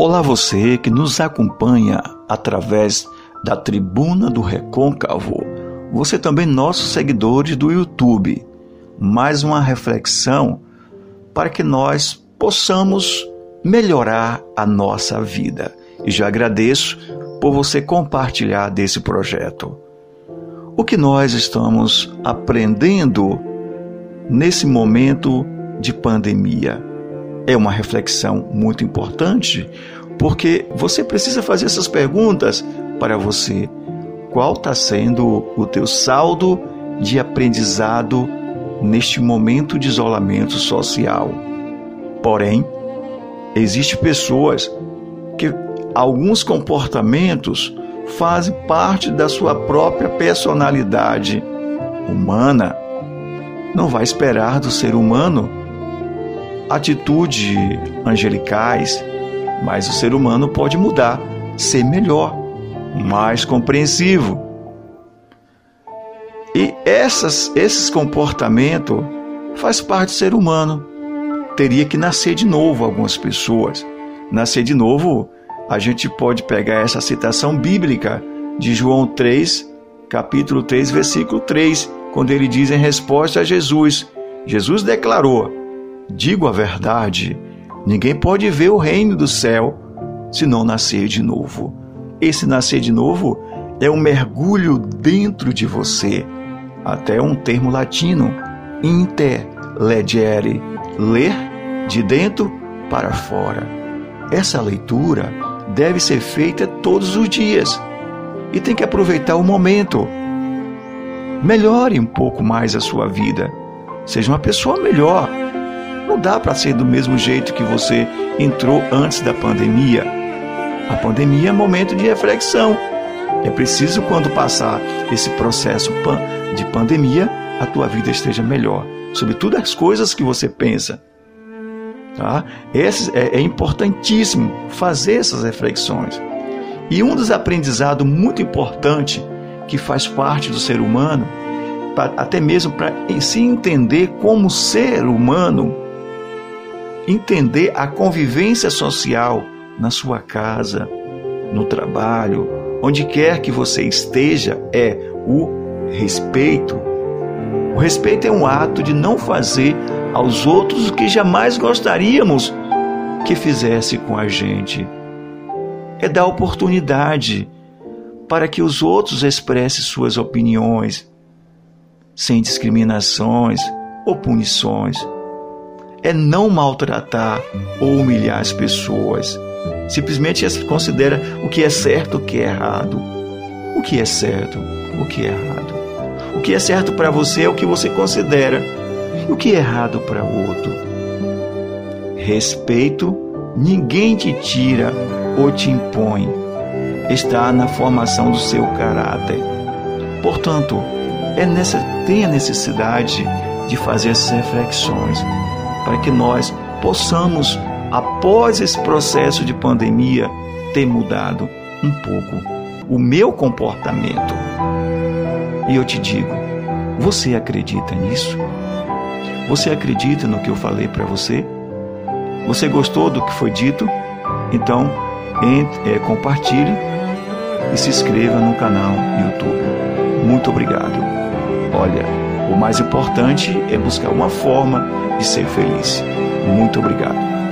Olá você que nos acompanha através da Tribuna do Recôncavo. Você também nossos seguidores do YouTube. Mais uma reflexão para que nós possamos melhorar a nossa vida. E já agradeço por você compartilhar desse projeto. O que nós estamos aprendendo nesse momento de pandemia? É uma reflexão muito importante, porque você precisa fazer essas perguntas para você. Qual está sendo o teu saldo de aprendizado neste momento de isolamento social? Porém, existem pessoas que alguns comportamentos fazem parte da sua própria personalidade humana. Não vai esperar do ser humano atitude angelicais, mas o ser humano pode mudar, ser melhor, mais compreensivo. E essas, esses comportamentos faz parte do ser humano. Teria que nascer de novo algumas pessoas. Nascer de novo, a gente pode pegar essa citação bíblica de João 3, capítulo 3, versículo 3, quando ele diz em resposta a Jesus: Jesus declarou: Digo a verdade, ninguém pode ver o reino do céu se não nascer de novo. Esse nascer de novo é um mergulho dentro de você, até um termo latino, interlegere, ler de dentro para fora. Essa leitura deve ser feita todos os dias e tem que aproveitar o momento. Melhore um pouco mais a sua vida. Seja uma pessoa melhor não dá para ser do mesmo jeito que você entrou antes da pandemia. A pandemia é momento de reflexão. É preciso, quando passar esse processo de pandemia, a tua vida esteja melhor. Sobretudo as coisas que você pensa. Tá? Esse é, é importantíssimo fazer essas reflexões. E um dos aprendizados muito importante que faz parte do ser humano, até mesmo para se entender como ser humano, entender a convivência social na sua casa, no trabalho, onde quer que você esteja, é o respeito. O respeito é um ato de não fazer aos outros o que jamais gostaríamos que fizesse com a gente. É dar oportunidade para que os outros expressem suas opiniões, sem discriminações ou punições é não maltratar ou humilhar as pessoas. Simplesmente considera o que é certo, o que é errado. O que é certo, o que é errado. O que é certo para você é o que você considera. E o que é errado para o outro. Respeito ninguém te tira ou te impõe. Está na formação do seu caráter. Portanto, é nessa, tem a necessidade de fazer essas reflexões para que nós possamos, após esse processo de pandemia, ter mudado um pouco o meu comportamento. E eu te digo, você acredita nisso? Você acredita no que eu falei para você? Você gostou do que foi dito? Então, entre, é, compartilhe e se inscreva no canal YouTube. Muito obrigado. Olha, o mais importante é buscar uma forma de ser feliz. Muito obrigado.